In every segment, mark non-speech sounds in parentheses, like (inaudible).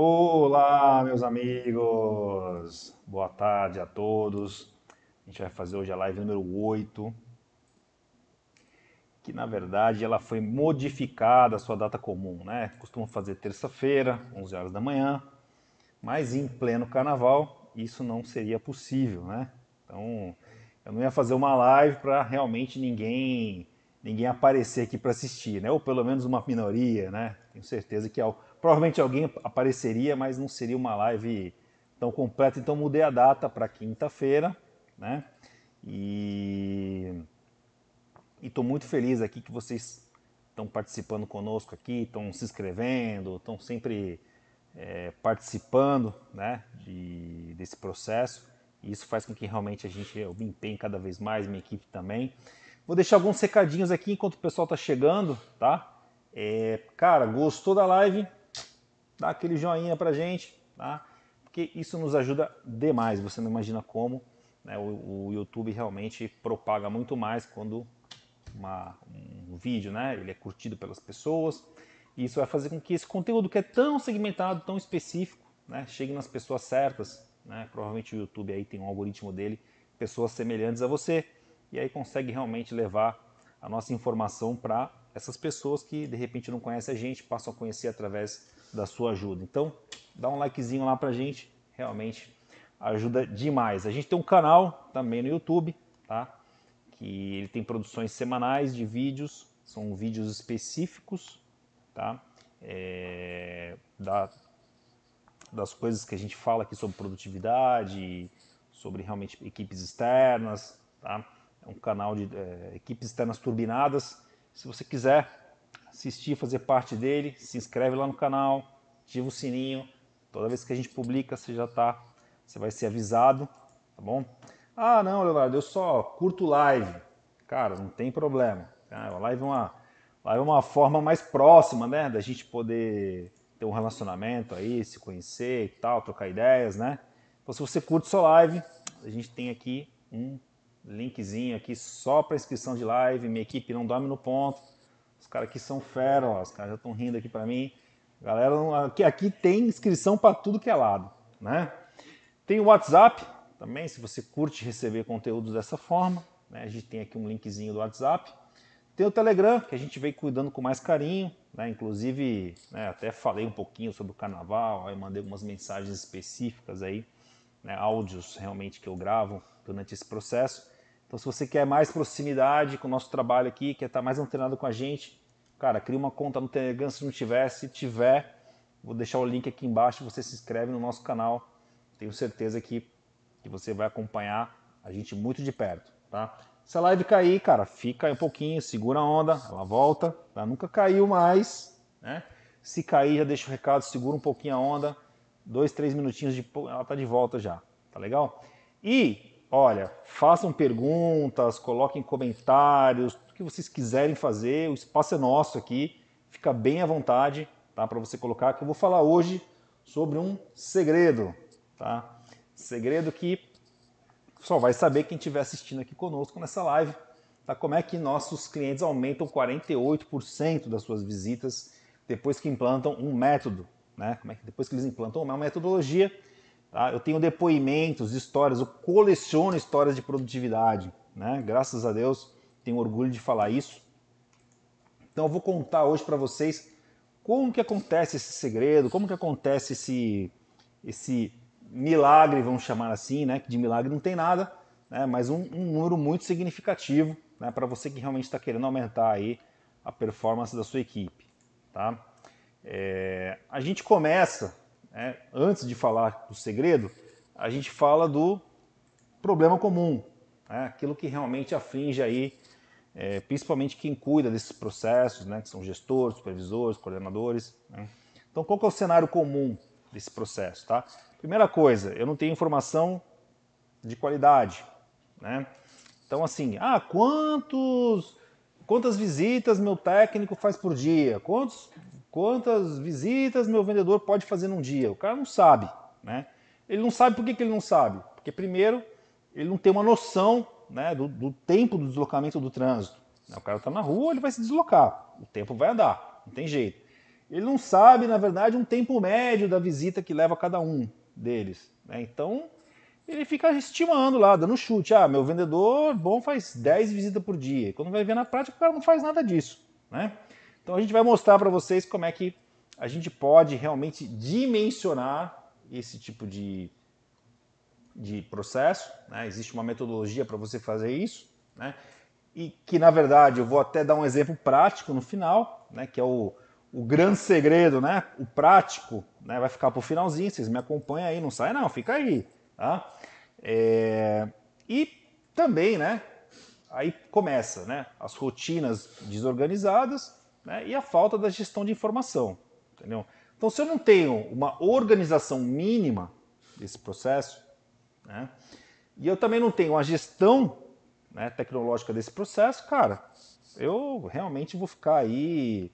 Olá, meus amigos! Boa tarde a todos. A gente vai fazer hoje a live número 8, que na verdade ela foi modificada a sua data comum, né? Costumo fazer terça-feira, 11 horas da manhã, mas em pleno carnaval isso não seria possível, né? Então, eu não ia fazer uma live para realmente ninguém ninguém aparecer aqui para assistir, né? Ou pelo menos uma minoria, né? Tenho certeza que provavelmente alguém apareceria, mas não seria uma live tão completa. Então mudei a data para quinta-feira, né? E estou muito feliz aqui que vocês estão participando conosco aqui, estão se inscrevendo, estão sempre é, participando, né? De, desse processo. E isso faz com que realmente a gente eu me empenhe cada vez mais, minha equipe também. Vou deixar alguns recadinhos aqui enquanto o pessoal está chegando, tá? É, cara, gostou da live? Dá aquele joinha pra gente, tá? Porque isso nos ajuda demais, você não imagina como. Né? O, o, YouTube realmente propaga muito mais quando uma, um vídeo né? ele é curtido pelas pessoas. E isso vai fazer com que esse conteúdo que é tão segmentado, tão específico, né? chegue nas pessoas certas. Né? Provavelmente o YouTube aí tem um algoritmo dele, pessoas semelhantes a você e aí consegue realmente levar a nossa informação para essas pessoas que de repente não conhecem a gente, passam a conhecer através da sua ajuda. Então, dá um likezinho lá pra gente, realmente ajuda demais. A gente tem um canal também no YouTube, tá? Que ele tem produções semanais de vídeos, são vídeos específicos, tá? É, da, das coisas que a gente fala aqui sobre produtividade, sobre realmente equipes externas, tá? É um canal de é, equipes externas turbinadas. Se você quiser assistir, fazer parte dele, se inscreve lá no canal, ativa o sininho. Toda vez que a gente publica, você já tá, você vai ser avisado, tá bom? Ah, não, Leonardo, eu só curto live. Cara, não tem problema. A live é uma, live é uma forma mais próxima, né, da gente poder ter um relacionamento aí, se conhecer e tal, trocar ideias, né? Então, se você curte sua live, a gente tem aqui um linkzinho aqui só para inscrição de live. Minha equipe não dorme no ponto. Os caras aqui são fera, ó, os caras já estão rindo aqui para mim. Galera, aqui, aqui tem inscrição para tudo que é lado, né? Tem o WhatsApp também, se você curte receber conteúdos dessa forma. Né? A gente tem aqui um linkzinho do WhatsApp. Tem o Telegram, que a gente vem cuidando com mais carinho. Né? Inclusive, né, até falei um pouquinho sobre o carnaval, aí mandei algumas mensagens específicas aí, né, áudios realmente que eu gravo durante esse processo. Então, se você quer mais proximidade com o nosso trabalho aqui, quer estar mais antenado com a gente, cara, cria uma conta no Telegram se não tiver. Se tiver, vou deixar o link aqui embaixo. Você se inscreve no nosso canal. Tenho certeza que, que você vai acompanhar a gente muito de perto, tá? Se a live cair, cara, fica um pouquinho, segura a onda, ela volta. Ela nunca caiu mais, né? Se cair, já deixa o recado, segura um pouquinho a onda. Dois, três minutinhos de ela tá de volta já, tá legal? E olha, façam perguntas, coloquem comentários, o que vocês quiserem fazer, o espaço é nosso aqui, fica bem à vontade, tá? Para você colocar, que eu vou falar hoje sobre um segredo, tá? Segredo que só vai saber quem estiver assistindo aqui conosco nessa live, tá? Como é que nossos clientes aumentam 48% das suas visitas depois que implantam um método, né? Como é que depois que eles implantam uma metodologia Tá? Eu tenho depoimentos, histórias, eu coleciono histórias de produtividade. Né? Graças a Deus, tenho orgulho de falar isso. Então eu vou contar hoje para vocês como que acontece esse segredo, como que acontece esse, esse milagre, vamos chamar assim, né? que de milagre não tem nada, né? mas um, um número muito significativo né? para você que realmente está querendo aumentar aí a performance da sua equipe. Tá? É, a gente começa né, antes de falar do segredo, a gente fala do problema comum, né, aquilo que realmente aflige aí, é, principalmente quem cuida desses processos, né, que são gestores, supervisores, coordenadores. Né. Então, qual é o cenário comum desse processo? Tá? Primeira coisa, eu não tenho informação de qualidade. Né? Então, assim, ah, quantos, quantas visitas meu técnico faz por dia? Quantos Quantas visitas meu vendedor pode fazer num dia? O cara não sabe, né? Ele não sabe por que, que ele não sabe? Porque primeiro ele não tem uma noção né, do, do tempo do deslocamento do trânsito. O cara está na rua, ele vai se deslocar, o tempo vai andar, não tem jeito. ele não sabe, na verdade, um tempo médio da visita que leva cada um deles. Né? Então, ele fica estimando lá, dando chute. Ah, meu vendedor bom faz 10 visitas por dia. Quando vai ver na prática, o cara não faz nada disso. Né? Então, a gente vai mostrar para vocês como é que a gente pode realmente dimensionar esse tipo de, de processo. Né? Existe uma metodologia para você fazer isso. Né? E que, na verdade, eu vou até dar um exemplo prático no final, né? que é o o grande segredo, né? O prático, né? Vai ficar para o finalzinho. Vocês me acompanham aí, não sai não, fica aí, tá? É... E também, né? Aí começa, né? As rotinas desorganizadas, né? E a falta da gestão de informação, entendeu? Então, se eu não tenho uma organização mínima desse processo, né? E eu também não tenho a gestão né, tecnológica desse processo, cara, eu realmente vou ficar aí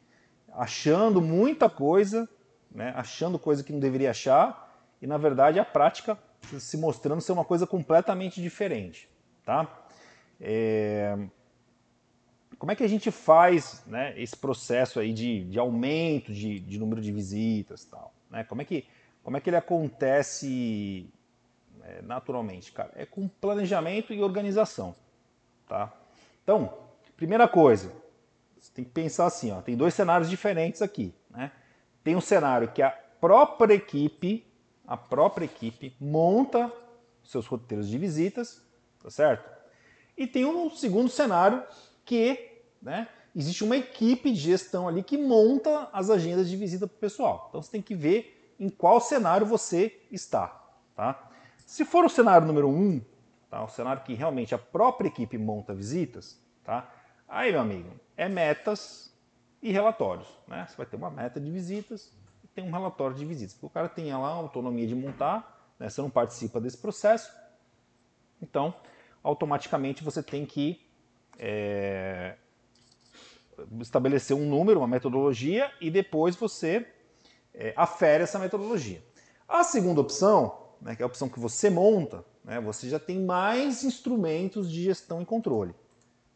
achando muita coisa, né, achando coisa que não deveria achar, e na verdade a prática se mostrando ser uma coisa completamente diferente. Tá? É... Como é que a gente faz né, esse processo aí de, de aumento de, de, número de visitas tal? Né? Como, é que, como é que ele acontece é, naturalmente? Cara? É com planejamento e organização. Tá? Então, primeira coisa, você tem que pensar assim, ó, tem dois cenários diferentes aqui. Né? Tem um cenário que a própria equipe, a própria equipe monta seus roteiros de visitas, tá certo? E tem um segundo cenário que né, existe uma equipe de gestão ali que monta as agendas de visita para o pessoal. Então você tem que ver em qual cenário você está. Tá? Se for o cenário número um, tá, o cenário que realmente a própria equipe monta visitas, tá? Aí, meu amigo, é metas e relatórios. Né? Você vai ter uma meta de visitas e tem um relatório de visitas. Porque o cara tem lá a autonomia de montar, né? você não participa desse processo. Então, automaticamente você tem que é, estabelecer um número, uma metodologia e depois você é, afere essa metodologia. A segunda opção, né, que é a opção que você monta, né, você já tem mais instrumentos de gestão e controle.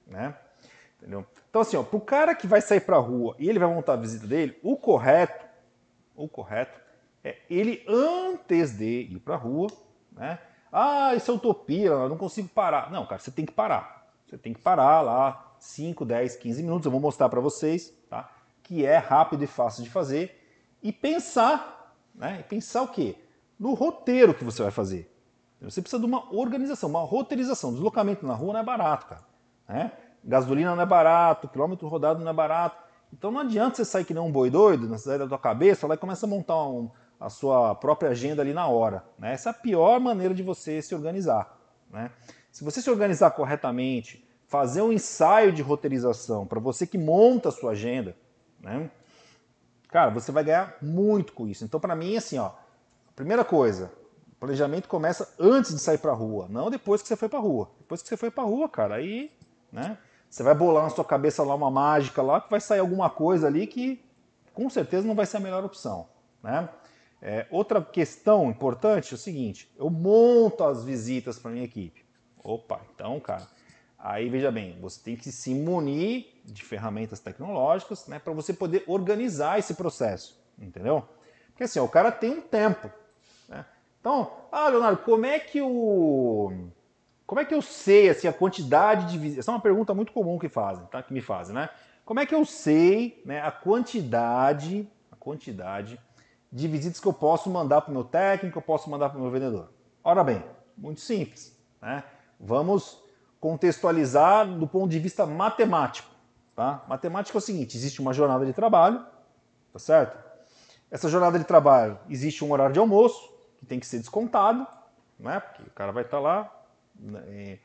Né? Entendeu? Então, assim, para o cara que vai sair para a rua e ele vai montar a visita dele, o correto, o correto é ele antes de ir para a rua, né? Ah, isso é utopia, eu não consigo parar. Não, cara, você tem que parar. Você tem que parar lá 5, 10, 15 minutos. Eu vou mostrar para vocês, tá? Que é rápido e fácil de fazer. E pensar, né? E pensar o quê? No roteiro que você vai fazer. Você precisa de uma organização, uma roteirização. Deslocamento na rua não é barato, cara. Né? gasolina não é barato, quilômetro rodado não é barato. Então não adianta você sair que nem um boi doido, na cidade da tua cabeça, lá e começa a montar um, a sua própria agenda ali na hora. Né? Essa é a pior maneira de você se organizar. Né? Se você se organizar corretamente, fazer um ensaio de roteirização para você que monta a sua agenda, né? cara, você vai ganhar muito com isso. Então, para mim, assim, ó, primeira coisa, o planejamento começa antes de sair para rua, não depois que você foi para rua. Depois que você foi para rua, cara, aí, né? Você vai bolar na sua cabeça lá uma mágica lá que vai sair alguma coisa ali que com certeza não vai ser a melhor opção. Né? É, outra questão importante é o seguinte: eu monto as visitas para minha equipe. Opa, então, cara, aí veja bem, você tem que se munir de ferramentas tecnológicas né, para você poder organizar esse processo, entendeu? Porque assim, ó, o cara tem um tempo. Né? Então, ah, Leonardo, como é que o como é que eu sei assim, a quantidade de visitas? Essa é uma pergunta muito comum que fazem, tá? Que me fazem, né? Como é que eu sei né, a quantidade, a quantidade de visitas que eu posso mandar para o meu técnico, eu posso mandar para o meu vendedor? Ora bem, muito simples. Né? Vamos contextualizar do ponto de vista matemático. Tá? Matemática é o seguinte: existe uma jornada de trabalho, tá certo? Essa jornada de trabalho existe um horário de almoço que tem que ser descontado, né? Porque o cara vai estar lá né, é,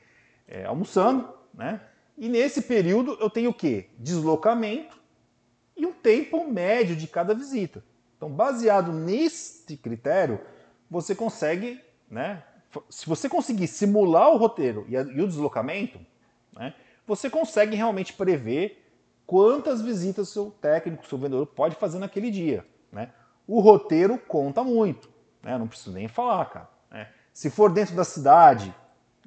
é, almoçando, né? E nesse período eu tenho o quê? Deslocamento e um tempo médio de cada visita. Então, baseado neste critério, você consegue, né? Se você conseguir simular o roteiro e, o deslocamento, né, você consegue realmente prever quantas visitas seu técnico, seu vendedor pode fazer naquele dia. Né? O roteiro conta muito, né? não preciso nem falar, cara. Né? Se for dentro da cidade,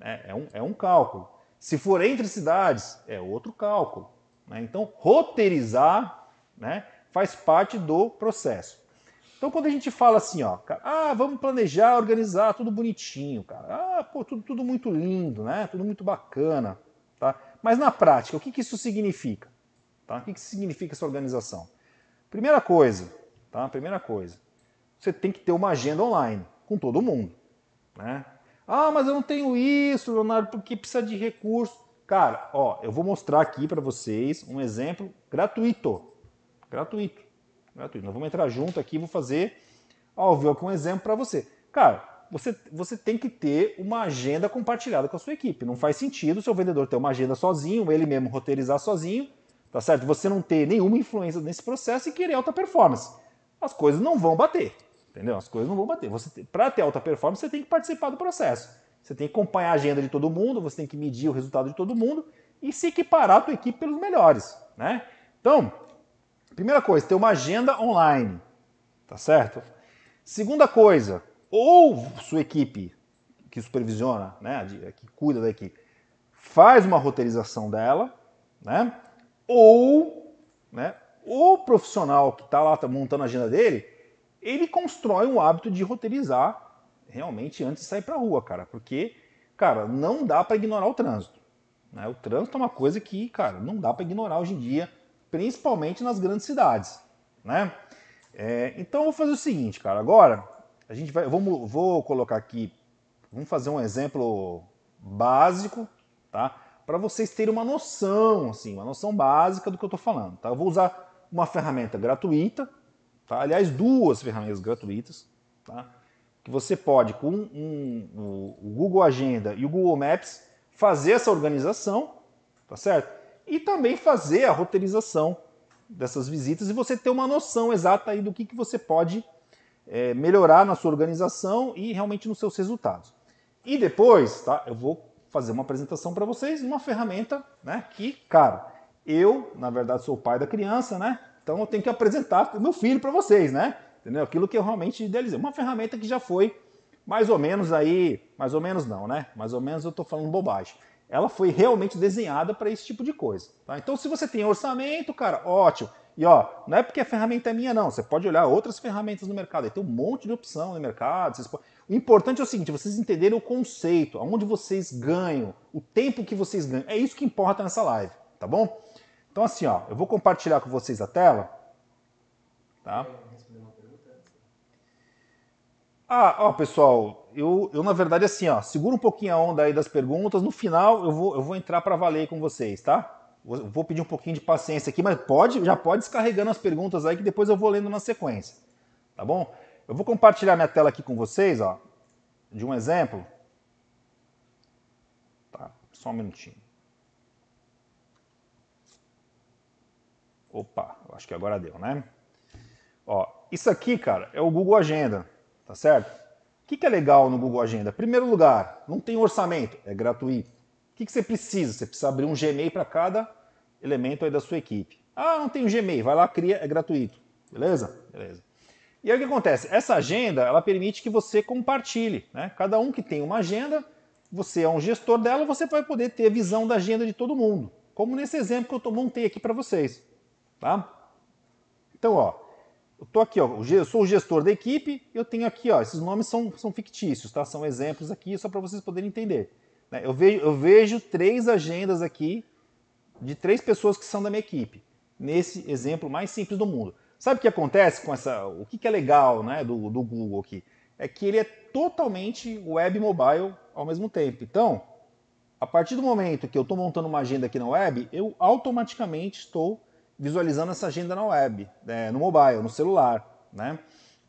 é, é, um, é um cálculo. Se for entre cidades, é outro cálculo. Né? Então, roteirizar, né? faz parte do processo. Então quando a gente fala assim, ó, cara, ah, vamos planejar, organizar, tudo bonitinho, cara. Ah, pô, tudo, tudo muito lindo, né? Tudo muito bacana, tá? Mas na prática, o que, que isso significa? Tá? O que, que significa essa organização? Primeira coisa, tá? Primeira coisa, você tem que ter uma agenda online com todo mundo, né? Ah, mas eu não tenho isso, Leonardo, porque precisa de recurso. Cara, ó, eu vou mostrar aqui para vocês um exemplo gratuito. Gratuito. Gratuito. Nós vamos entrar junto aqui, vou fazer ao vivo um exemplo para você. Cara, você, você tem que ter uma agenda compartilhada com a sua equipe. Não faz sentido o seu vendedor ter uma agenda sozinho, ele mesmo roteirizar sozinho, tá certo? Você não ter nenhuma influência nesse processo e querer alta performance. As coisas não vão bater. Entendeu? As coisas não vão bater. Você para ter alta performance, você tem que participar do processo. Você tem que acompanhar a agenda de todo mundo, você tem que medir o resultado de todo mundo e se equiparar a tua equipe pelos melhores, né? Então, primeira coisa, ter uma agenda online, tá certo? Segunda coisa, ou sua equipe que supervisiona, né, que cuida da equipe, faz uma roteirização dela, né? Ou, né, o profissional que está lá tá montando a agenda dele, ele constrói um hábito de roteirizar realmente antes de sair para a rua, cara. Porque, cara, não dá para ignorar o trânsito. Né? O trânsito é uma coisa que, cara, não dá para ignorar hoje em dia, principalmente nas grandes cidades, né? É, então eu vou fazer o seguinte, cara. Agora a gente vai, vamos, vou colocar aqui, vamos fazer um exemplo básico, tá? Para vocês terem uma noção, assim, uma noção básica do que eu estou falando, tá? Eu vou usar uma ferramenta gratuita, Tá? Aliás, duas ferramentas gratuitas, tá? que você pode, com um, um, o Google Agenda e o Google Maps, fazer essa organização, tá certo? E também fazer a roteirização dessas visitas e você ter uma noção exata aí do que, que você pode é, melhorar na sua organização e realmente nos seus resultados. E depois, tá, eu vou fazer uma apresentação para vocês, uma ferramenta, né, que, cara, eu, na verdade, sou o pai da criança, né, então eu tenho que apresentar o meu filho para vocês, né? Entendeu? Aquilo que eu realmente idealizei. Uma ferramenta que já foi mais ou menos aí, mais ou menos não, né? Mais ou menos eu estou falando bobagem. Ela foi realmente desenhada para esse tipo de coisa. Tá? Então, se você tem orçamento, cara, ótimo. E ó, não é porque a ferramenta é minha, não. Você pode olhar outras ferramentas no mercado. Aí tem um monte de opção no mercado. O importante é o seguinte: vocês entenderem o conceito, aonde vocês ganham, o tempo que vocês ganham. É isso que importa nessa live, tá bom? Então assim, ó, eu vou compartilhar com vocês a tela. Tá? Ah, ó, pessoal, eu, eu na verdade assim, ó, segura um pouquinho a onda aí das perguntas. No final eu vou, eu vou entrar para valer com vocês, tá? Vou, vou pedir um pouquinho de paciência aqui, mas pode, já pode descarregando as perguntas aí que depois eu vou lendo na sequência, tá bom? Eu vou compartilhar minha tela aqui com vocês, ó, de um exemplo. Tá, só um minutinho. Opa, acho que agora deu, né? Ó, isso aqui, cara, é o Google Agenda, tá certo? O que, que é legal no Google Agenda? Primeiro lugar, não tem orçamento, é gratuito. O que, que você precisa? Você precisa abrir um Gmail para cada elemento aí da sua equipe. Ah, não tem um Gmail, vai lá, cria, é gratuito. Beleza? Beleza. E aí o que acontece? Essa agenda, ela permite que você compartilhe, né? Cada um que tem uma agenda, você é um gestor dela, você vai poder ter visão da agenda de todo mundo. Como nesse exemplo que eu montei aqui para vocês. Tá? Então, ó, eu tô aqui, ó, eu sou o gestor da equipe, eu tenho aqui, ó, esses nomes são, são fictícios, tá? São exemplos aqui só para vocês poderem entender. Né? Eu vejo, eu vejo três agendas aqui de três pessoas que são da minha equipe, nesse exemplo mais simples do mundo. Sabe o que acontece com essa, o que, que é legal, né, do, do Google aqui? É que ele é totalmente web e mobile ao mesmo tempo. Então, a partir do momento que eu estou montando uma agenda aqui na web, eu automaticamente estou visualizando essa agenda na web, né, no mobile, no celular. Né?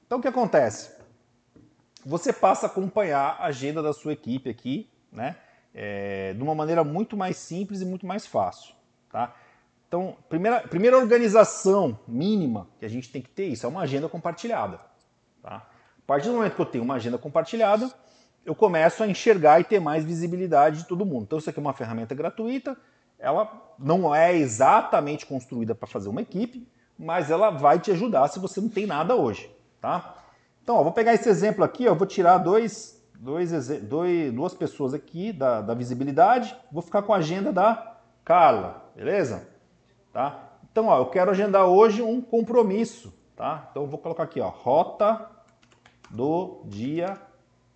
Então o que acontece? Você passa a acompanhar a agenda da sua equipe aqui, né? É, de uma maneira muito mais simples e muito mais fácil. Tá? Então, primeira, primeira organização mínima que a gente tem que ter isso é uma agenda compartilhada. Tá? A partir do momento que eu tenho uma agenda compartilhada, eu começo a enxergar e ter mais visibilidade de todo mundo. Então, isso aqui é uma ferramenta gratuita, ela não é exatamente construída para fazer uma equipe, mas ela vai te ajudar se você não tem nada hoje, tá? Então, ó, vou pegar esse exemplo aqui, ó, vou tirar dois, dois, dois, duas pessoas aqui da, da visibilidade, vou ficar com a agenda da Carla, beleza? Tá? Então, ó, eu quero agendar hoje um compromisso, tá? Então, eu vou colocar aqui, ó, rota do dia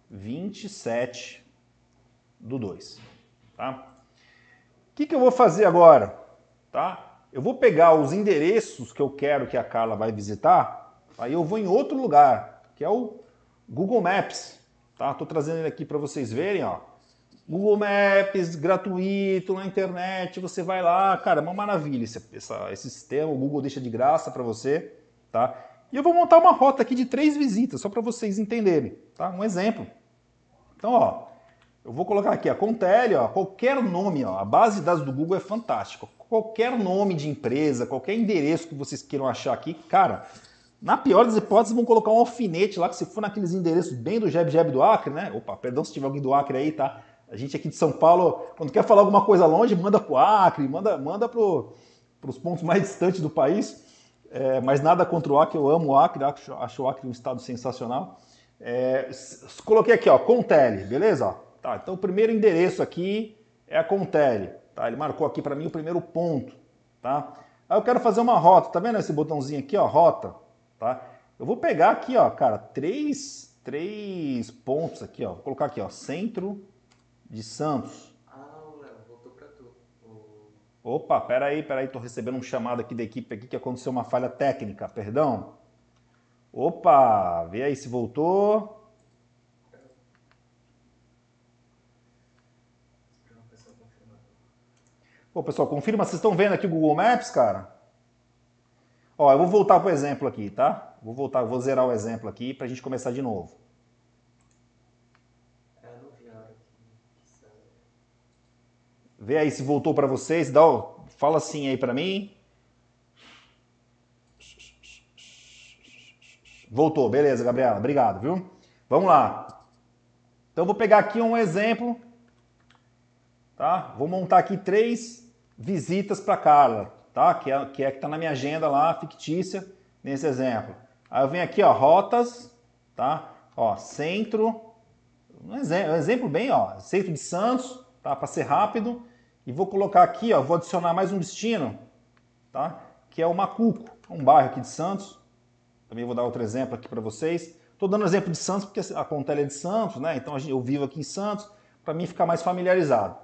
27 do 2, tá? O que, que eu vou fazer agora, tá? Eu vou pegar os endereços que eu quero que a Carla vai visitar, aí eu vou em outro lugar, que é o Google Maps, tá? Tô trazendo ele aqui para vocês verem, ó. Google Maps, gratuito, na internet, você vai lá, cara, é uma maravilha esse, essa, esse sistema, o Google deixa de graça para você, tá? E eu vou montar uma rota aqui de três visitas, só para vocês entenderem, tá? Um exemplo. Então, ó, eu vou colocar aqui a Contele, ó, qualquer nome, ó, a base de dados do Google é fantástica. Qualquer nome de empresa, qualquer endereço que vocês queiram achar aqui, cara, na pior das hipóteses, vão colocar um alfinete lá, que se for naqueles endereços bem do Jeb Jeb do Acre, né? Opa, perdão se tiver alguém do Acre aí, tá? A gente aqui de São Paulo, quando quer falar alguma coisa longe, manda pro Acre, manda, manda pro, pros pontos mais distantes do país. É, mas nada contra o Acre, eu amo o Acre, acho, acho o Acre um estado sensacional. É, coloquei aqui, ó, Contele, beleza? Tá, então o primeiro endereço aqui é a Contele, tá? Ele marcou aqui para mim o primeiro ponto, tá? Aí eu quero fazer uma rota, tá vendo esse botãozinho aqui, ó, rota, tá? Eu vou pegar aqui, ó, cara, três, três pontos aqui, ó, vou colocar aqui, ó, centro de Santos, Opa, peraí, peraí, tô recebendo um chamado aqui da equipe aqui que aconteceu uma falha técnica, perdão. Opa, vê aí se voltou. Pô, pessoal, confirma, vocês estão vendo aqui o Google Maps, cara? Ó, eu vou voltar para o exemplo aqui, tá? Vou voltar, vou zerar o exemplo aqui para a gente começar de novo. Vê aí se voltou para vocês. Dá, fala assim aí para mim. Voltou, beleza, Gabriela. Obrigado, viu? Vamos lá. Então vou pegar aqui um exemplo, tá? Vou montar aqui três visitas para Carla, tá? Que é que é que tá na minha agenda lá, fictícia, nesse exemplo. Aí eu venho aqui, ó, rotas, tá? Ó, centro, um exemplo, um exemplo bem, ó, centro de Santos, tá? Para ser rápido. E vou colocar aqui, ó, vou adicionar mais um destino, tá? que é o Macuco, um bairro aqui de Santos. Também vou dar outro exemplo aqui para vocês. Estou dando exemplo de Santos porque a Contele é de Santos, né? então eu vivo aqui em Santos, para mim ficar mais familiarizado.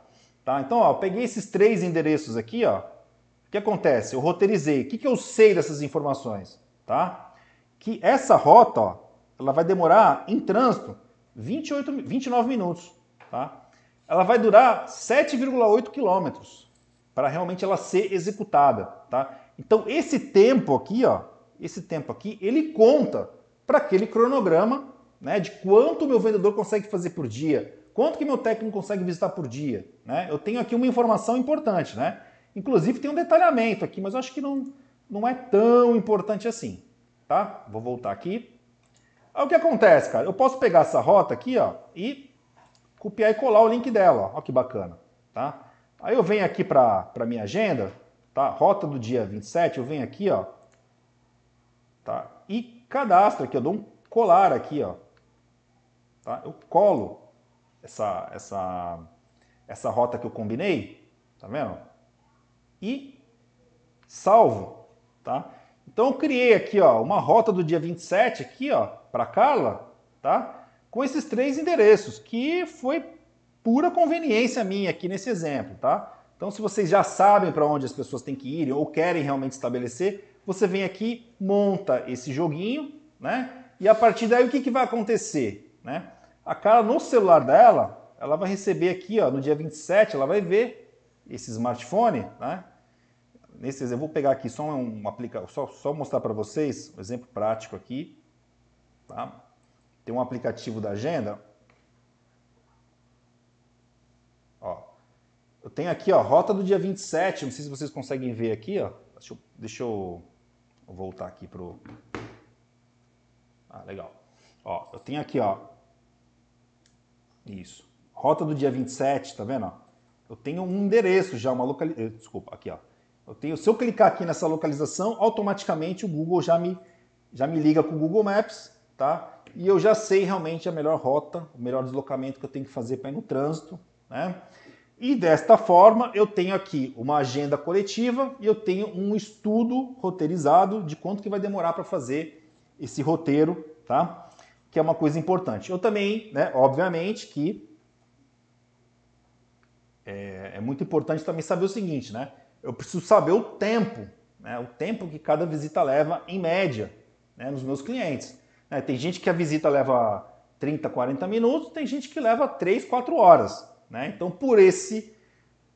Tá? Então, ó, peguei esses três endereços aqui, ó. o que acontece? Eu roteirizei. O que, que eu sei dessas informações? Tá? Que essa rota, ó, ela vai demorar em trânsito 28, 29 minutos. Tá? ela vai durar 7,8 quilômetros para realmente ela ser executada, tá? Então esse tempo aqui, ó, esse tempo aqui, ele conta para aquele cronograma, né, de quanto o meu vendedor consegue fazer por dia, quanto que meu técnico consegue visitar por dia, né? Eu tenho aqui uma informação importante, né? Inclusive tem um detalhamento aqui, mas eu acho que não, não é tão importante assim, tá? Vou voltar aqui. Aí o que acontece, cara? Eu posso pegar essa rota aqui, ó, e copiar e colar o link dela. Olha que bacana, tá? Aí eu venho aqui para a minha agenda, tá? Rota do dia 27, eu venho aqui, ó, tá? E cadastro aqui, eu dou um colar aqui, ó, tá? Eu colo essa essa essa rota que eu combinei, tá vendo? E salvo, tá? Então eu criei aqui, ó, uma rota do dia 27 aqui, ó, para Carla, tá? com esses três endereços, que foi pura conveniência minha aqui nesse exemplo, tá? Então, se vocês já sabem para onde as pessoas têm que ir ou querem realmente estabelecer, você vem aqui, monta esse joguinho, né? E a partir daí o que, que vai acontecer, né? A cara no celular dela, ela vai receber aqui, ó, no dia 27, ela vai ver esse smartphone, né? Nesse exemplo, eu vou pegar aqui só um aplicativo, só, só mostrar para vocês um exemplo prático aqui, tá? tem um aplicativo da agenda. Ó, eu tenho aqui, ó, rota do dia 27, não sei se vocês conseguem ver aqui, ó. Deixa eu, deixa eu voltar aqui pro... Ah, legal. Ó, eu tenho aqui, ó, isso. Rota do dia 27, tá vendo? Eu tenho um endereço já, uma localização. Eh, desculpa, aqui, ó. Eu tenho, se eu clicar aqui nessa localização, automaticamente o Google já me, já me liga com o Google Maps, tá? e eu já sei realmente a melhor rota, o melhor deslocamento que eu tenho que fazer para ir no trânsito, né? E desta forma eu tenho aqui uma agenda coletiva e eu tenho um estudo roteirizado de quanto que vai demorar para fazer esse roteiro, tá? Que é uma coisa importante. Eu também, né, obviamente que é, é muito importante também saber o seguinte, né? Eu preciso saber o tempo, né? O tempo que cada visita leva em média, né, nos meus clientes. Né? Tem gente que a visita leva 30, 40 minutos, tem gente que leva 3, 4 horas. Né? Então, por esse,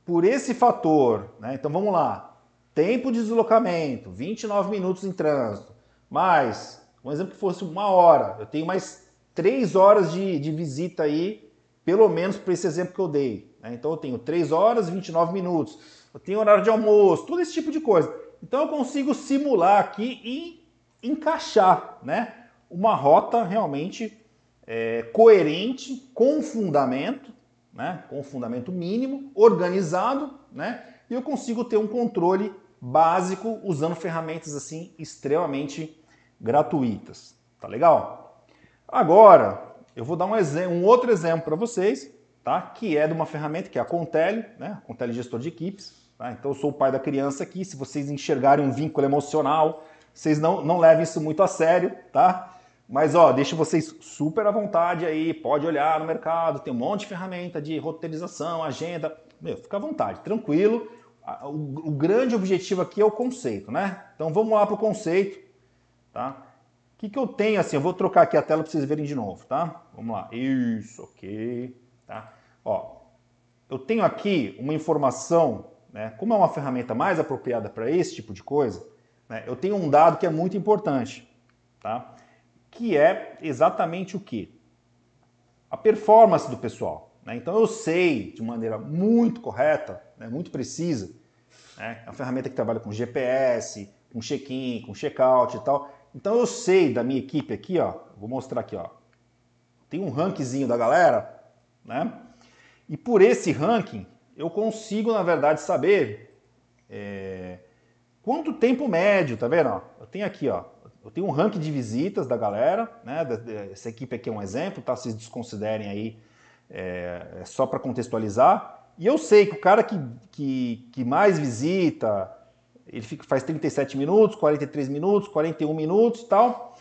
por esse fator, né? então vamos lá, tempo de deslocamento, 29 minutos em trânsito, mais, um exemplo que fosse uma hora, eu tenho mais 3 horas de, de visita aí, pelo menos para esse exemplo que eu dei. Né? Então, eu tenho 3 horas e 29 minutos, eu tenho horário de almoço, todo esse tipo de coisa. Então, eu consigo simular aqui e encaixar né? uma rota realmente é, coerente, com fundamento, né, com fundamento mínimo, organizado, né, e eu consigo ter um controle básico usando ferramentas assim extremamente gratuitas. Tá legal? Agora, eu vou dar um, exemplo, um outro exemplo para vocês, tá? que é de uma ferramenta que é a Contele, né? Contele Gestor de Equipes. Tá? Então, eu sou o pai da criança aqui. Se vocês enxergarem um vínculo emocional, vocês não, não levem isso muito a sério, tá? Mas ó, deixo vocês super à vontade aí, pode olhar no mercado, tem um monte de ferramenta de roteirização, agenda. Meu, fica à vontade, tranquilo. O, o grande objetivo aqui é o conceito, né? Então vamos lá para o conceito, tá? O que, que eu tenho assim? Eu vou trocar aqui a tela para vocês verem de novo, tá? Vamos lá. Isso, ok. Tá? Ó, eu tenho aqui uma informação, né? Como é uma ferramenta mais apropriada para esse tipo de coisa, né? eu tenho um dado que é muito importante, tá? que é exatamente o que? A performance do pessoal. Né? Então eu sei de maneira muito correta, né, muito precisa, né? é ferramenta que trabalha com GPS, com check-in, com check-out e tal. Então eu sei da minha equipe aqui, ó, vou mostrar aqui, ó, tem um rankzinho da galera, né? E por esse ranking eu consigo, na verdade, saber é, quanto tempo médio, tá vendo? Eu tenho aqui, ó, eu tenho um ranking de visitas da galera, né? Essa equipe aqui é um exemplo, tá? Vocês desconsiderem aí, é, é só para contextualizar. E eu sei que o cara que, que, que mais visita, ele fica, faz 37 minutos, 43 minutos, 41 minutos tal.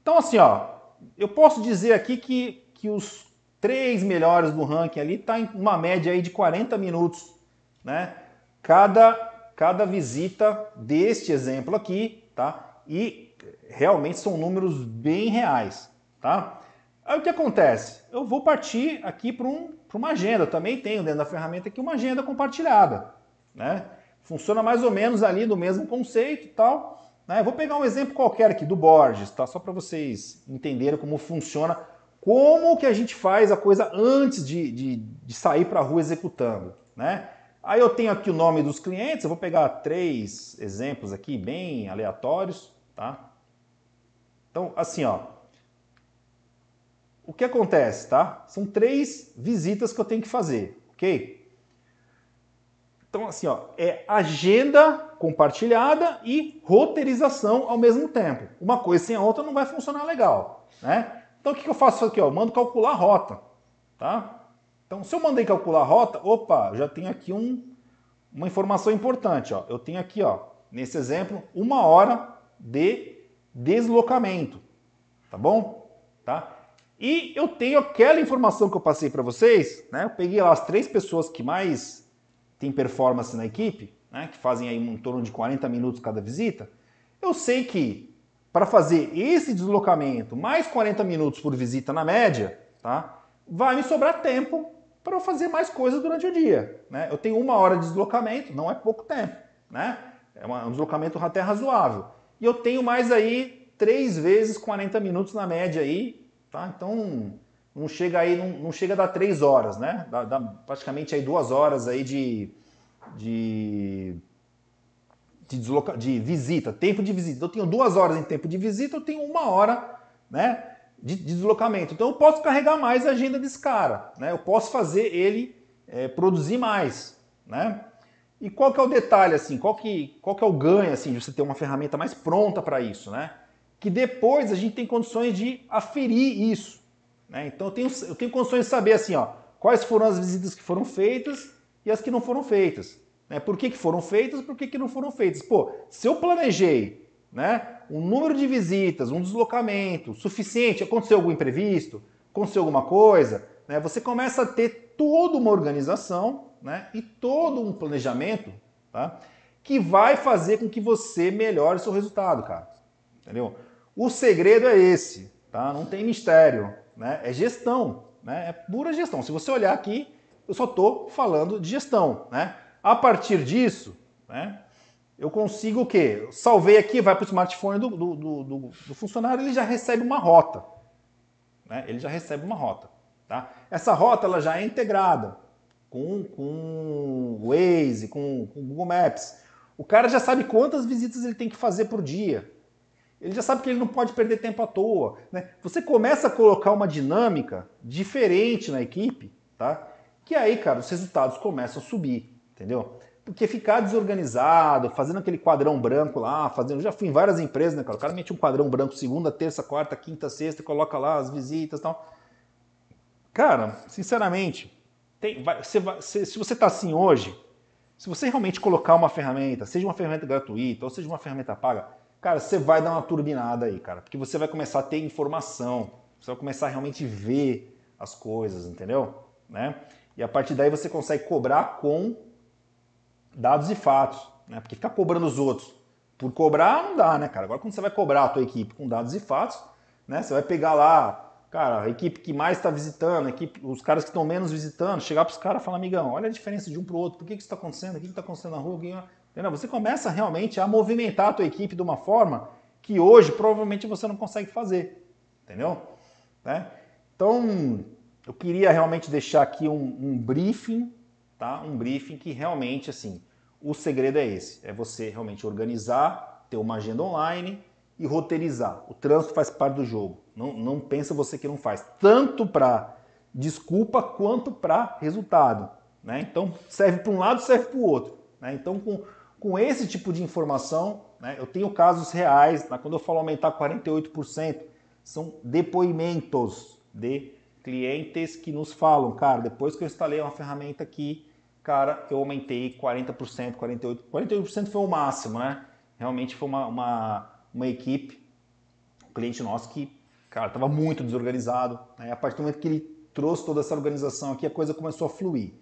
Então, assim, ó, eu posso dizer aqui que, que os três melhores do ranking ali tá em uma média aí de 40 minutos, né? Cada, cada visita deste exemplo aqui, tá? E realmente são números bem reais, tá? Aí o que acontece? Eu vou partir aqui para um, uma agenda. Eu também tenho dentro da ferramenta aqui uma agenda compartilhada, né? Funciona mais ou menos ali no mesmo conceito e tal. Né? Vou pegar um exemplo qualquer aqui do Borges, tá? Só para vocês entenderem como funciona, como que a gente faz a coisa antes de, de, de sair para a rua executando, né? Aí eu tenho aqui o nome dos clientes, eu vou pegar três exemplos aqui bem aleatórios, tá? Então, assim, ó. O que acontece, tá? São três visitas que eu tenho que fazer, ok? Então, assim, ó, é agenda compartilhada e roteirização ao mesmo tempo. Uma coisa sem a outra não vai funcionar legal, né? Então, o que eu faço aqui? Ó? Eu mando calcular a rota, tá? Então, se eu mandei calcular a rota, opa, já tenho aqui um, uma informação importante, ó. Eu tenho aqui, ó, nesse exemplo, uma hora de deslocamento, tá bom? Tá? E eu tenho aquela informação que eu passei para vocês, né? Eu peguei lá as três pessoas que mais têm performance na equipe, né? Que fazem aí em torno de 40 minutos cada visita. Eu sei que para fazer esse deslocamento mais 40 minutos por visita na média, tá? Vai me sobrar tempo para eu fazer mais coisas durante o dia, né? Eu tenho uma hora de deslocamento, não é pouco tempo, né? É um deslocamento até razoável. E eu tenho mais aí três vezes 40 minutos na média aí, tá? Então não chega aí, não, não chega a dar três horas, né? Dá, dá, praticamente aí duas horas aí de, de, de, desloca, de visita, tempo de visita. Eu tenho duas horas em tempo de visita, eu tenho uma hora, né? De, de deslocamento. Então eu posso carregar mais a agenda desse cara, né? Eu posso fazer ele é, produzir mais, né? E qual que é o detalhe, assim, qual que, qual que é o ganho, assim, de você ter uma ferramenta mais pronta para isso, né? Que depois a gente tem condições de aferir isso, né? Então eu tenho, eu tenho condições de saber, assim, ó, quais foram as visitas que foram feitas e as que não foram feitas. Né? Por que, que foram feitas, por que, que não foram feitas? Pô, se eu planejei né, um número de visitas, um deslocamento suficiente, aconteceu algum imprevisto, aconteceu alguma coisa, né, você começa a ter toda uma organização né, e todo um planejamento tá, que vai fazer com que você melhore seu resultado, cara. Entendeu? O segredo é esse, tá? Não tem mistério, né? É gestão, né? É pura gestão. Se você olhar aqui, eu só estou falando de gestão, né? A partir disso, né? Eu consigo o quê? Salvei aqui, vai para o smartphone do, do, do, do, funcionário, ele já recebe uma rota, né? Ele já recebe uma rota, tá? Essa rota ela já é integrada com com Waze, com, com Google Maps. O cara já sabe quantas visitas ele tem que fazer por dia. Ele já sabe que ele não pode perder tempo à toa. Né? Você começa a colocar uma dinâmica diferente na equipe, tá? Que aí, cara, os resultados começam a subir, entendeu? Porque ficar desorganizado, fazendo aquele quadrão branco lá, fazendo. Eu já fui em várias empresas, né, cara? O cara mete um quadrão branco segunda, terça, quarta, quinta, sexta, coloca lá as visitas e tal. Cara, sinceramente, tem, vai, se, se você está assim hoje, se você realmente colocar uma ferramenta, seja uma ferramenta gratuita ou seja uma ferramenta paga, cara, você vai dar uma turbinada aí, cara, porque você vai começar a ter informação, você vai começar a realmente ver as coisas, entendeu? Né? E a partir daí você consegue cobrar com dados e fatos, né? Porque ficar cobrando os outros por cobrar não dá, né, cara? Agora quando você vai cobrar a tua equipe com dados e fatos, né? Você vai pegar lá, cara, a equipe que mais está visitando, equipe, os caras que estão menos visitando, chegar para os caras e falar, amigão, olha a diferença de um para o outro, por que, que isso está acontecendo? O que está acontecendo na rua? Entendeu? Você começa realmente a movimentar a tua equipe de uma forma que hoje provavelmente você não consegue fazer. Entendeu? Né? Então, eu queria realmente deixar aqui um, um briefing, tá? Um briefing que realmente, assim, o segredo é esse, é você realmente organizar, ter uma agenda online e roteirizar. O trânsito faz parte do jogo. Não, não pensa você que não faz. Tanto para desculpa quanto para resultado. Né? Então serve para um lado, serve para o outro. Né? Então com com esse tipo de informação, né, eu tenho casos reais, quando eu falo aumentar 48%, são depoimentos de clientes que nos falam, cara, depois que eu instalei uma ferramenta aqui, cara, eu aumentei 40%, 48%, 48% foi o máximo, né? Realmente foi uma, uma, uma equipe, um cliente nosso que, cara, estava muito desorganizado, né? A partir do momento que ele trouxe toda essa organização aqui, a coisa começou a fluir.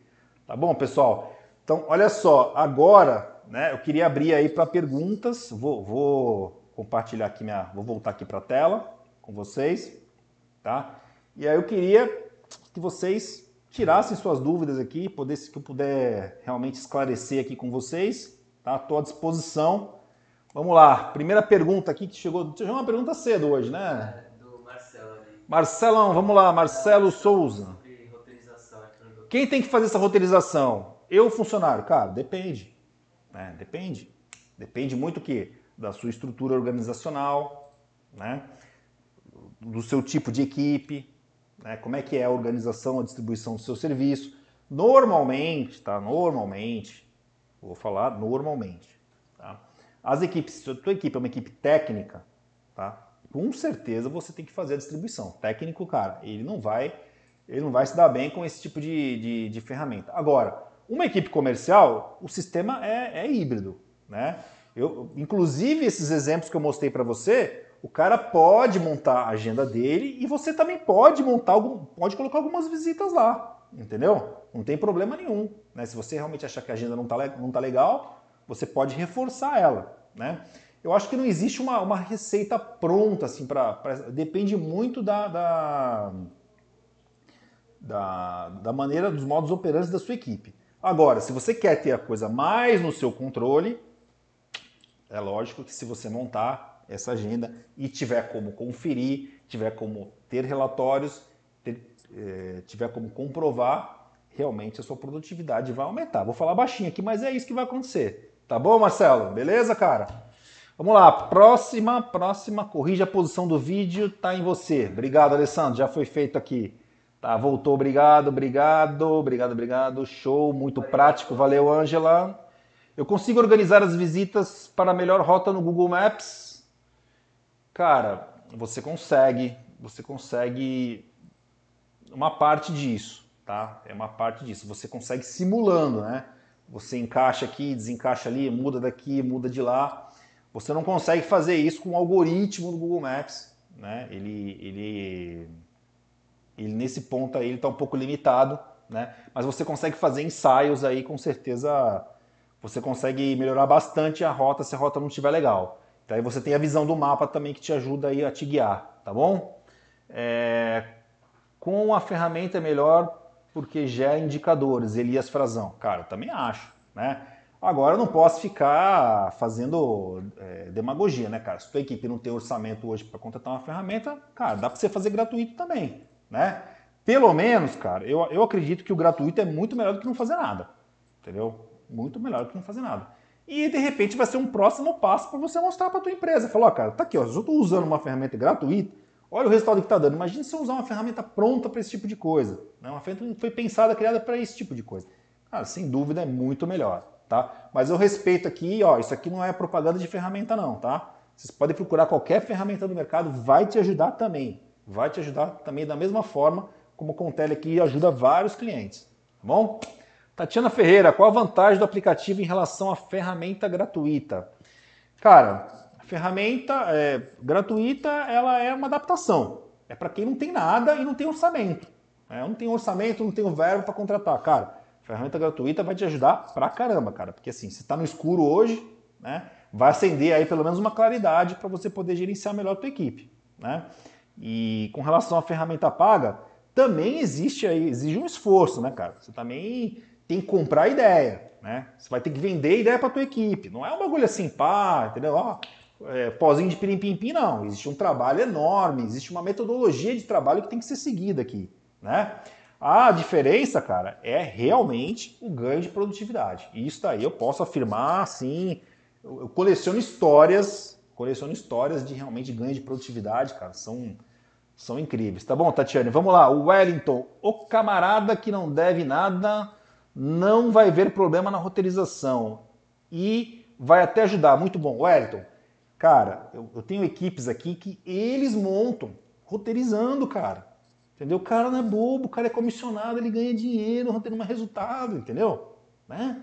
Tá bom, pessoal? Então, olha só, agora né, eu queria abrir aí para perguntas. Vou, vou, compartilhar aqui minha, vou voltar aqui para a tela com vocês, tá? E aí eu queria que vocês tirassem suas dúvidas aqui, poder, que eu puder realmente esclarecer aqui com vocês, tá? Estou à disposição. Vamos lá, primeira pergunta aqui que chegou, chegou uma pergunta cedo hoje, né? É, do Marcelo. Marcelão, vamos lá, Marcelo Souza. Quem tem que fazer essa roteirização? Eu, funcionário? Cara, depende. Né? Depende. Depende muito que da sua estrutura organizacional, né? do seu tipo de equipe, né? como é que é a organização, a distribuição do seu serviço. Normalmente, tá? Normalmente, vou falar normalmente, tá? As equipes, se a tua equipe é uma equipe técnica, tá? Com certeza você tem que fazer a distribuição. Técnico, cara, ele não vai, ele não vai se dar bem com esse tipo de, de, de ferramenta. Agora, uma equipe comercial, o sistema é, é híbrido, né? Eu, inclusive, esses exemplos que eu mostrei para você, o cara pode montar a agenda dele e você também pode montar algum, pode colocar algumas visitas lá, entendeu? Não tem problema nenhum. Né? Se você realmente achar que a agenda não está não tá legal, você pode reforçar ela, né? Eu acho que não existe uma, uma receita pronta, assim, para. Depende muito da, da, da, da maneira, dos modos operantes da sua equipe. Agora, se você quer ter a coisa mais no seu controle, é lógico que se você montar essa agenda e tiver como conferir, tiver como ter relatórios, ter, é, tiver como comprovar, realmente a sua produtividade vai aumentar. Vou falar baixinho aqui, mas é isso que vai acontecer. Tá bom, Marcelo? Beleza, cara? Vamos lá, próxima, próxima, corrija a posição do vídeo, tá em você. Obrigado, Alessandro, já foi feito aqui. Tá, voltou, obrigado, obrigado, obrigado, obrigado. Show, muito prático. Valeu, Ângela. Eu consigo organizar as visitas para a melhor rota no Google Maps? Cara, você consegue, você consegue uma parte disso, tá? É uma parte disso. Você consegue simulando, né? Você encaixa aqui, desencaixa ali, muda daqui, muda de lá. Você não consegue fazer isso com o algoritmo do Google Maps, né? Ele, ele, ele nesse ponto aí ele está um pouco limitado, né? Mas você consegue fazer ensaios aí, com certeza você consegue melhorar bastante a rota se a rota não estiver legal. Então aí você tem a visão do mapa também que te ajuda aí a te guiar, tá bom? É... Com a ferramenta é melhor porque gera indicadores, Elias Frazão. Cara, eu também acho, né? Agora eu não posso ficar fazendo é, demagogia, né, cara? Se tua equipe não tem orçamento hoje para contratar uma ferramenta, cara, dá para você fazer gratuito também, né? Pelo menos, cara, eu, eu acredito que o gratuito é muito melhor do que não fazer nada, entendeu? Muito melhor do que não fazer nada. E de repente vai ser um próximo passo para você mostrar para tua empresa. Falar, cara, tá aqui, ó, eu estou usando uma ferramenta gratuita, olha o resultado que está dando. Imagina se eu usar uma ferramenta pronta para esse tipo de coisa. Né? Uma ferramenta que foi pensada, criada para esse tipo de coisa. Cara, sem dúvida é muito melhor tá? Mas eu respeito aqui, ó, isso aqui não é propaganda de ferramenta não, tá? Vocês podem procurar qualquer ferramenta do mercado, vai te ajudar também. Vai te ajudar também da mesma forma como o Contele aqui ajuda vários clientes, tá bom? Tatiana Ferreira, qual a vantagem do aplicativo em relação à ferramenta gratuita? Cara, a ferramenta é, gratuita ela é uma adaptação. É para quem não tem nada e não tem orçamento. É, não tem orçamento, não tem o verbo para contratar. Cara, ferramenta gratuita vai te ajudar pra caramba, cara. Porque assim, se tá no escuro hoje, né? Vai acender aí pelo menos uma claridade para você poder gerenciar melhor a tua equipe, né? E com relação à ferramenta paga, também existe aí, exige um esforço, né, cara? Você também tem que comprar ideia, né? Você vai ter que vender ideia para tua equipe. Não é um bagulho assim, pá, entendeu? Ó, é, pozinho de pirim-pim-pim, não. Existe um trabalho enorme, existe uma metodologia de trabalho que tem que ser seguida aqui, né? A diferença, cara, é realmente o ganho de produtividade. E isso daí eu posso afirmar assim. Eu coleciono histórias, coleciono histórias de realmente ganho de produtividade, cara. São, são incríveis. Tá bom, Tatiane? Vamos lá. O Wellington, o camarada que não deve nada, não vai ver problema na roteirização. E vai até ajudar. Muito bom. Wellington, cara, eu, eu tenho equipes aqui que eles montam roteirizando, cara. Entendeu? O cara não é bobo, o cara é comissionado, ele ganha dinheiro, tendo mais resultado, entendeu? Né?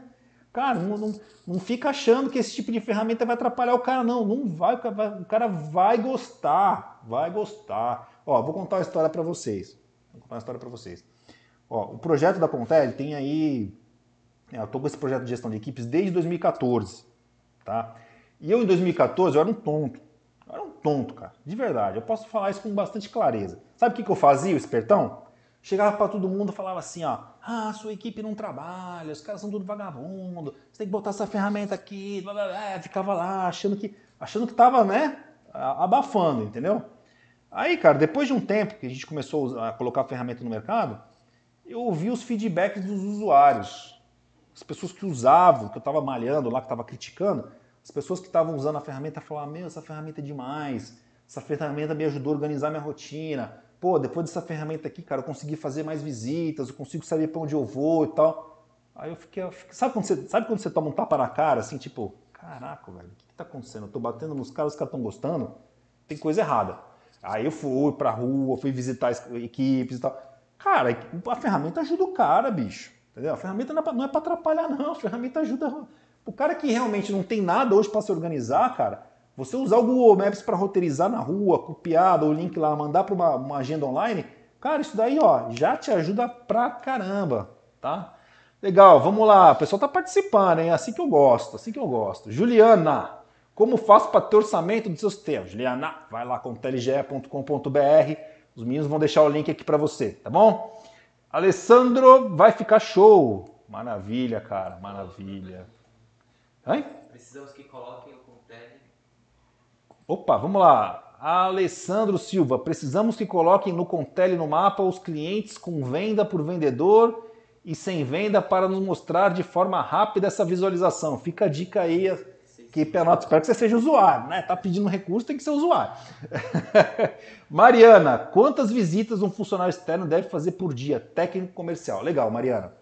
Cara, não, não, não, fica achando que esse tipo de ferramenta vai atrapalhar o cara, não. Não vai, o cara vai gostar, vai gostar. Ó, vou contar uma história para vocês. Vou contar uma história para vocês. Ó, o projeto da Contel tem aí. É, eu tô com esse projeto de gestão de equipes desde 2014, tá? E eu em 2014 eu era um tonto. Eu era um tonto, cara. De verdade. Eu posso falar isso com bastante clareza. Sabe o que, que eu fazia, o espertão? Chegava para todo mundo e falava assim, ó, ah, sua equipe não trabalha, os caras são tudo vagabundo, você tem que botar essa ferramenta aqui, blá, blá, blá. ficava lá achando que, achando que tava, né, abafando, entendeu? Aí, cara, depois de um tempo que a gente começou a colocar a ferramenta no mercado, eu ouvi os feedbacks dos usuários, as pessoas que usavam, que eu estava malhando lá, que estava criticando, as pessoas que estavam usando a ferramenta falavam, meu, essa ferramenta é demais, essa ferramenta me ajudou a organizar minha rotina, pô, depois dessa ferramenta aqui, cara, eu consegui fazer mais visitas, eu consigo saber para onde eu vou e tal. Aí eu fiquei, eu fiquei, sabe, quando você, sabe quando você toma um tapa na cara, assim, tipo, caraca, velho, o que, que tá acontecendo? Eu tô batendo nos caras, os caras estão gostando, tem coisa errada. Aí eu fui pra rua, fui visitar equipes e tal. Cara, a ferramenta ajuda o cara, bicho. Entendeu? A ferramenta não é para é atrapalhar, não. A ferramenta ajuda. O cara que realmente não tem nada hoje para se organizar, cara, você usar o Google Maps para roteirizar na rua, copiar o link lá, mandar para uma, uma, agenda online, cara, isso daí ó, já te ajuda pra caramba, tá? Legal, vamos lá. O pessoal tá participando, hein? Assim que eu gosto, assim que eu gosto. Juliana, como faço para ter orçamento dos seus temas? Juliana, vai lá com telige.com.br. Os meninos vão deixar o link aqui para você, tá bom? Alessandro, vai ficar show. Maravilha, cara, maravilha. Hein? Precisamos que coloquem Opa, vamos lá. Alessandro Silva, precisamos que coloquem no Contele no mapa os clientes com venda por vendedor e sem venda para nos mostrar de forma rápida essa visualização. Fica a dica aí que Penota, espero que você seja usuário, né? Tá pedindo recurso, tem que ser usuário. (laughs) Mariana, quantas visitas um funcionário externo deve fazer por dia? Técnico comercial. Legal, Mariana.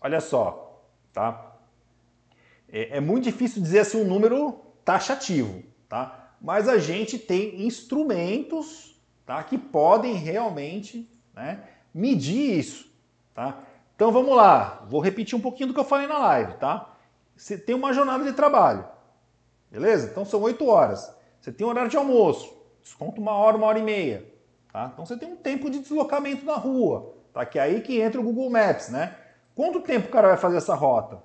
Olha só, tá? É, é muito difícil dizer assim um número taxativo, tá? Mas a gente tem instrumentos tá, que podem realmente né, medir isso. tá? Então vamos lá, vou repetir um pouquinho do que eu falei na live, tá? Você tem uma jornada de trabalho, beleza? Então são 8 horas. Você tem horário de almoço, desconto uma hora, uma hora e meia, tá? Então você tem um tempo de deslocamento na rua, tá? Que é aí que entra o Google Maps, né? Quanto tempo o cara vai fazer essa rota?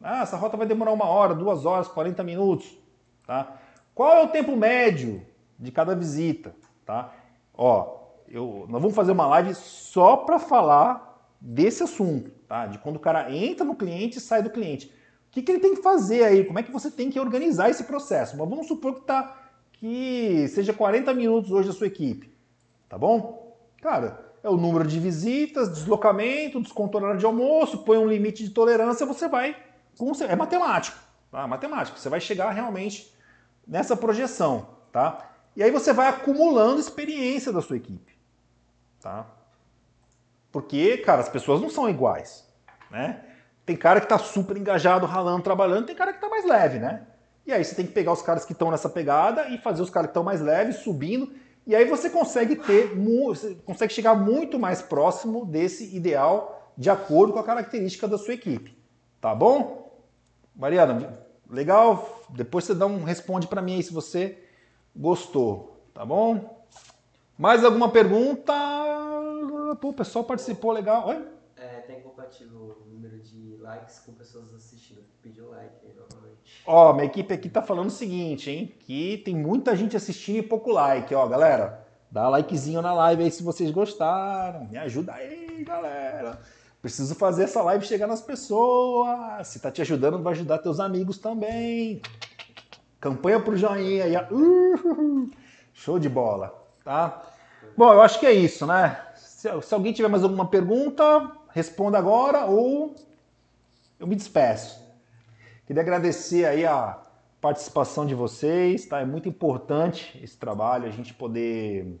Ah, essa rota vai demorar uma hora, duas horas, 40 minutos, tá? Qual é o tempo médio de cada visita, tá? Ó, eu, nós vamos fazer uma live só para falar desse assunto, tá? De quando o cara entra no cliente e sai do cliente. O que, que ele tem que fazer aí? Como é que você tem que organizar esse processo? Mas vamos supor que, tá, que seja 40 minutos hoje a sua equipe, tá bom? Cara, é o número de visitas, deslocamento, desconto horário de almoço, põe um limite de tolerância, você vai... É matemático, tá? Matemático. Você vai chegar realmente nessa projeção, tá? E aí você vai acumulando experiência da sua equipe, tá? Porque, cara, as pessoas não são iguais, né? Tem cara que tá super engajado, ralando, trabalhando, tem cara que tá mais leve, né? E aí você tem que pegar os caras que estão nessa pegada e fazer os caras que estão mais leves, subindo, e aí você consegue ter, você consegue chegar muito mais próximo desse ideal de acordo com a característica da sua equipe. Tá bom? Mariana, legal? Depois você dá um responde para mim aí se você gostou, tá bom? Mais alguma pergunta? Pô, o pessoal participou legal. Oi? É, tem compatível o número de likes com pessoas assistindo. Pediu like aí novamente. Ó, minha equipe aqui tá falando o seguinte, hein? Que tem muita gente assistindo e pouco like, ó, galera. Dá likezinho na live aí se vocês gostaram. Me ajuda aí, galera. Preciso fazer essa live chegar nas pessoas. Se tá te ajudando, vai ajudar teus amigos também. Campanha pro joinha aí. Show de bola, tá? Bom, eu acho que é isso, né? Se, se, alguém tiver mais alguma pergunta, responda agora ou eu me despeço. Queria agradecer aí a participação de vocês, tá? É muito importante esse trabalho, a gente poder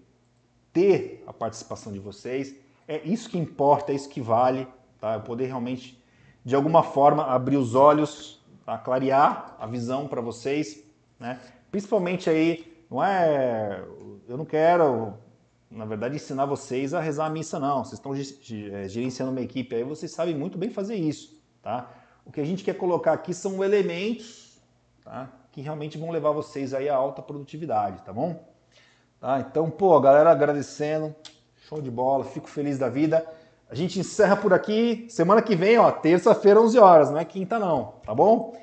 ter a participação de vocês. É isso que importa, é isso que vale, tá? Eu poder realmente, de alguma forma, abrir os olhos, tá? clarear a visão para vocês né? Principalmente aí, não é. Eu não quero, na verdade, ensinar vocês a rezar a missa, não. Vocês estão é, gerenciando uma equipe aí, vocês sabem muito bem fazer isso, tá? O que a gente quer colocar aqui são elementos tá? que realmente vão levar vocês aí a alta produtividade, tá bom? Tá? Então, pô, galera agradecendo, show de bola, fico feliz da vida. A gente encerra por aqui. Semana que vem, ó, terça-feira, 11 horas, não é quinta não, tá bom?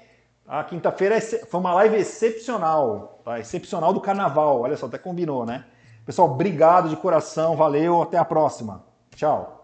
A quinta-feira é foi uma live excepcional, tá? Excepcional do carnaval. Olha só, até combinou, né? Pessoal, obrigado de coração, valeu, até a próxima. Tchau.